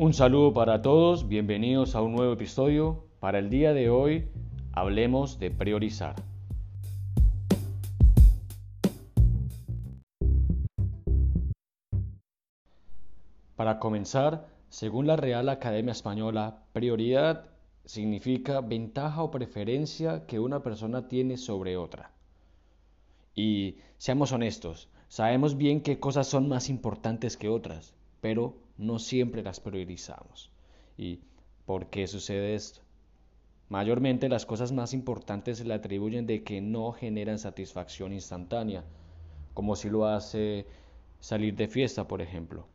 Un saludo para todos, bienvenidos a un nuevo episodio. Para el día de hoy hablemos de priorizar. Para comenzar, según la Real Academia Española, prioridad significa ventaja o preferencia que una persona tiene sobre otra. Y seamos honestos, sabemos bien qué cosas son más importantes que otras, pero no siempre las priorizamos. ¿Y por qué sucede esto? Mayormente las cosas más importantes se le atribuyen de que no generan satisfacción instantánea, como si lo hace salir de fiesta, por ejemplo.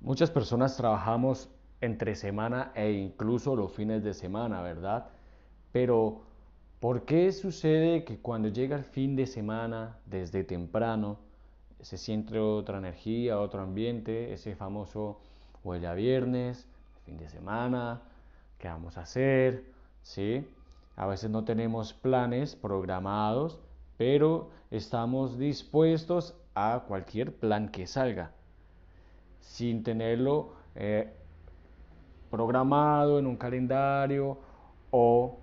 Muchas personas trabajamos entre semana e incluso los fines de semana, ¿verdad? Pero ¿por qué sucede que cuando llega el fin de semana, desde temprano, se siente otra energía, otro ambiente, ese famoso huele a viernes, fin de semana, qué vamos a hacer, ¿sí? A veces no tenemos planes programados, pero estamos dispuestos a cualquier plan que salga, sin tenerlo eh, programado en un calendario o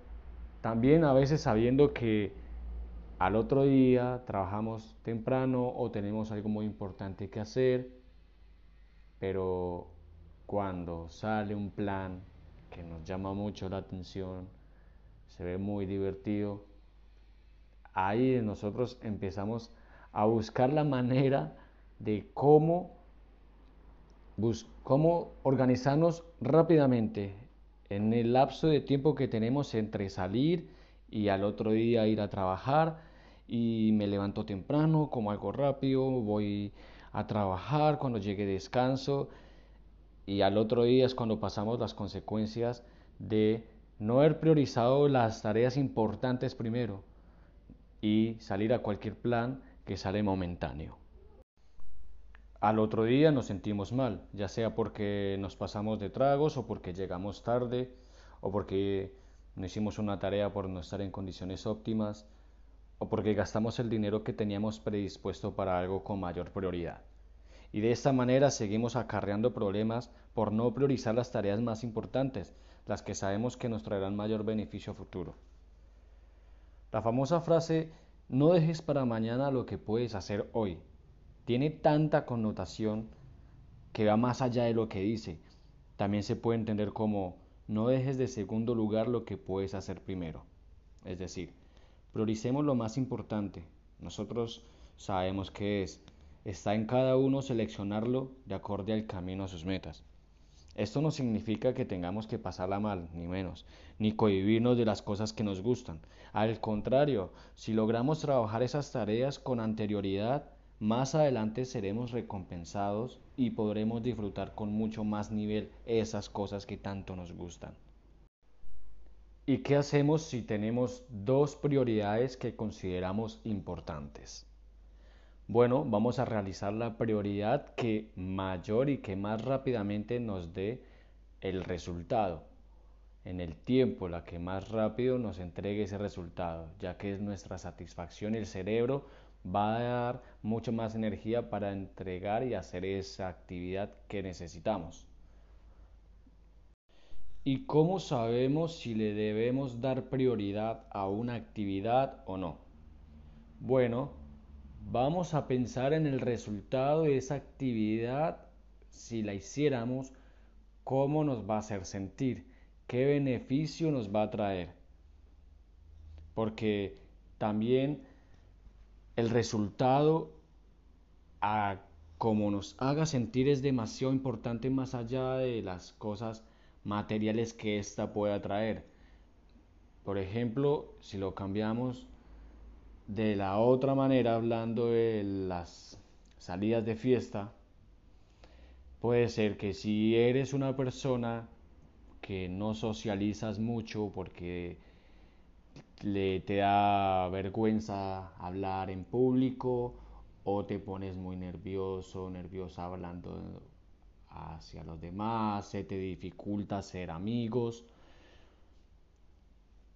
también a veces sabiendo que al otro día trabajamos temprano o tenemos algo muy importante que hacer, pero cuando sale un plan que nos llama mucho la atención, se ve muy divertido, ahí nosotros empezamos a buscar la manera de cómo, cómo organizarnos rápidamente en el lapso de tiempo que tenemos entre salir y al otro día ir a trabajar y me levanto temprano, como algo rápido, voy a trabajar, cuando llegue descanso y al otro día es cuando pasamos las consecuencias de no haber priorizado las tareas importantes primero y salir a cualquier plan que sale momentáneo. Al otro día nos sentimos mal, ya sea porque nos pasamos de tragos o porque llegamos tarde o porque no hicimos una tarea por no estar en condiciones óptimas o porque gastamos el dinero que teníamos predispuesto para algo con mayor prioridad. Y de esta manera seguimos acarreando problemas por no priorizar las tareas más importantes, las que sabemos que nos traerán mayor beneficio futuro. La famosa frase no dejes para mañana lo que puedes hacer hoy tiene tanta connotación que va más allá de lo que dice. También se puede entender como no dejes de segundo lugar lo que puedes hacer primero. Es decir, prioricemos lo más importante. Nosotros sabemos que es. Está en cada uno seleccionarlo de acorde al camino a sus metas. Esto no significa que tengamos que pasarla mal, ni menos, ni cohibirnos de las cosas que nos gustan. Al contrario, si logramos trabajar esas tareas con anterioridad, más adelante seremos recompensados y podremos disfrutar con mucho más nivel esas cosas que tanto nos gustan. ¿Y qué hacemos si tenemos dos prioridades que consideramos importantes? Bueno, vamos a realizar la prioridad que mayor y que más rápidamente nos dé el resultado. En el tiempo, la que más rápido nos entregue ese resultado, ya que es nuestra satisfacción, el cerebro va a dar mucho más energía para entregar y hacer esa actividad que necesitamos. ¿Y cómo sabemos si le debemos dar prioridad a una actividad o no? Bueno, vamos a pensar en el resultado de esa actividad si la hiciéramos, cómo nos va a hacer sentir, qué beneficio nos va a traer. Porque también el resultado a como nos haga sentir es demasiado importante más allá de las cosas materiales que ésta pueda traer. Por ejemplo, si lo cambiamos de la otra manera, hablando de las salidas de fiesta, puede ser que si eres una persona que no socializas mucho porque le te da vergüenza hablar en público o te pones muy nervioso, nerviosa hablando hacia los demás, se te dificulta ser amigos.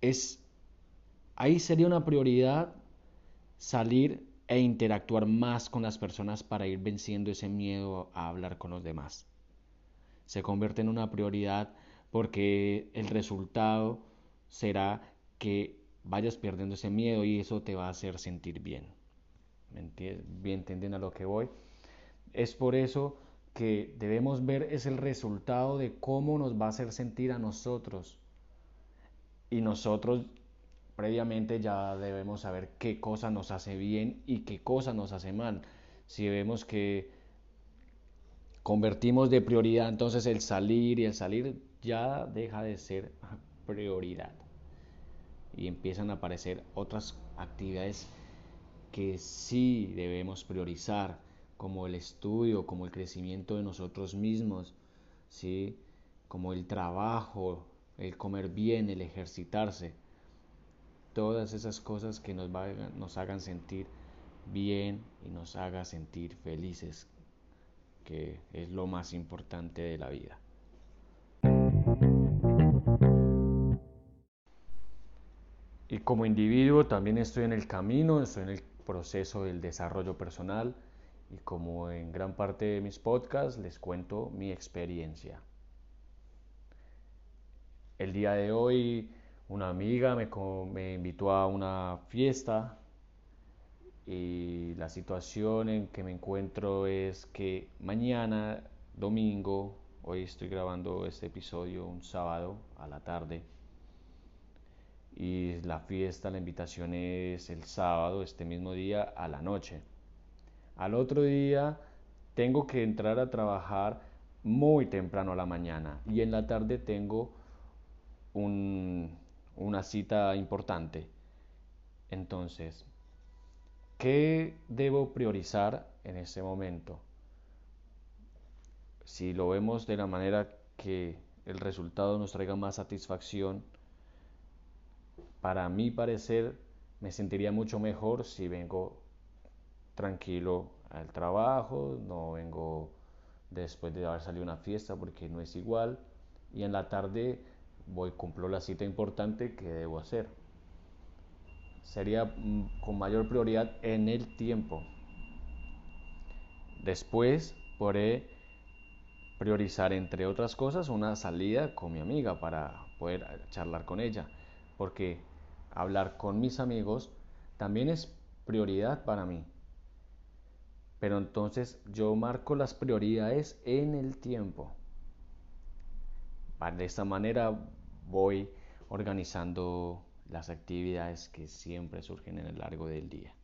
Es ahí sería una prioridad salir e interactuar más con las personas para ir venciendo ese miedo a hablar con los demás. se convierte en una prioridad porque el resultado será que vayas perdiendo ese miedo y eso te va a hacer sentir bien. ¿Me entienden a lo que voy? Es por eso que debemos ver es el resultado de cómo nos va a hacer sentir a nosotros. Y nosotros previamente ya debemos saber qué cosa nos hace bien y qué cosa nos hace mal. Si vemos que convertimos de prioridad, entonces el salir y el salir ya deja de ser prioridad. Y empiezan a aparecer otras actividades que sí debemos priorizar, como el estudio, como el crecimiento de nosotros mismos, ¿sí? como el trabajo, el comer bien, el ejercitarse. Todas esas cosas que nos, nos hagan sentir bien y nos hagan sentir felices, que es lo más importante de la vida. Y como individuo también estoy en el camino, estoy en el proceso del desarrollo personal y como en gran parte de mis podcasts les cuento mi experiencia. El día de hoy una amiga me, invitó a una fiesta y la situación en que me encuentro es que mañana, domingo, hoy estoy grabando este episodio un sábado a la tarde y la fiesta, la invitación es el sábado, este mismo día, a la noche. Al otro día tengo que entrar a trabajar muy temprano a la mañana y en la tarde tengo una cita importante. Entonces, ¿qué debo priorizar en ese momento? Si lo vemos de la manera que el resultado nos traiga más satisfacción, para mi parecer me sentiría mucho mejor si vengo tranquilo al trabajo, no vengo después de haber salido a una fiesta porque no es igual y en la tarde voy cumplo la cita importante que debo hacer. Sería mm, con mayor prioridad en el tiempo. Después podré priorizar entre otras cosas una salida con mi amiga para poder charlar con ella, porque hablar con mis amigos también es prioridad para mí. Pero entonces yo marco las prioridades en el tiempo. De esta manera voy organizando las actividades que siempre surgen en el largo del día.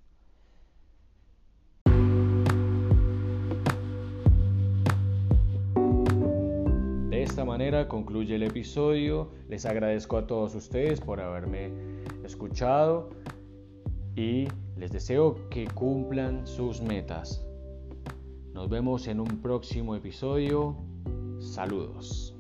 De esta manera concluye el episodio. Les agradezco a todos ustedes por haberme escuchado y les deseo que cumplan sus metas. Nos vemos en un próximo episodio. Saludos.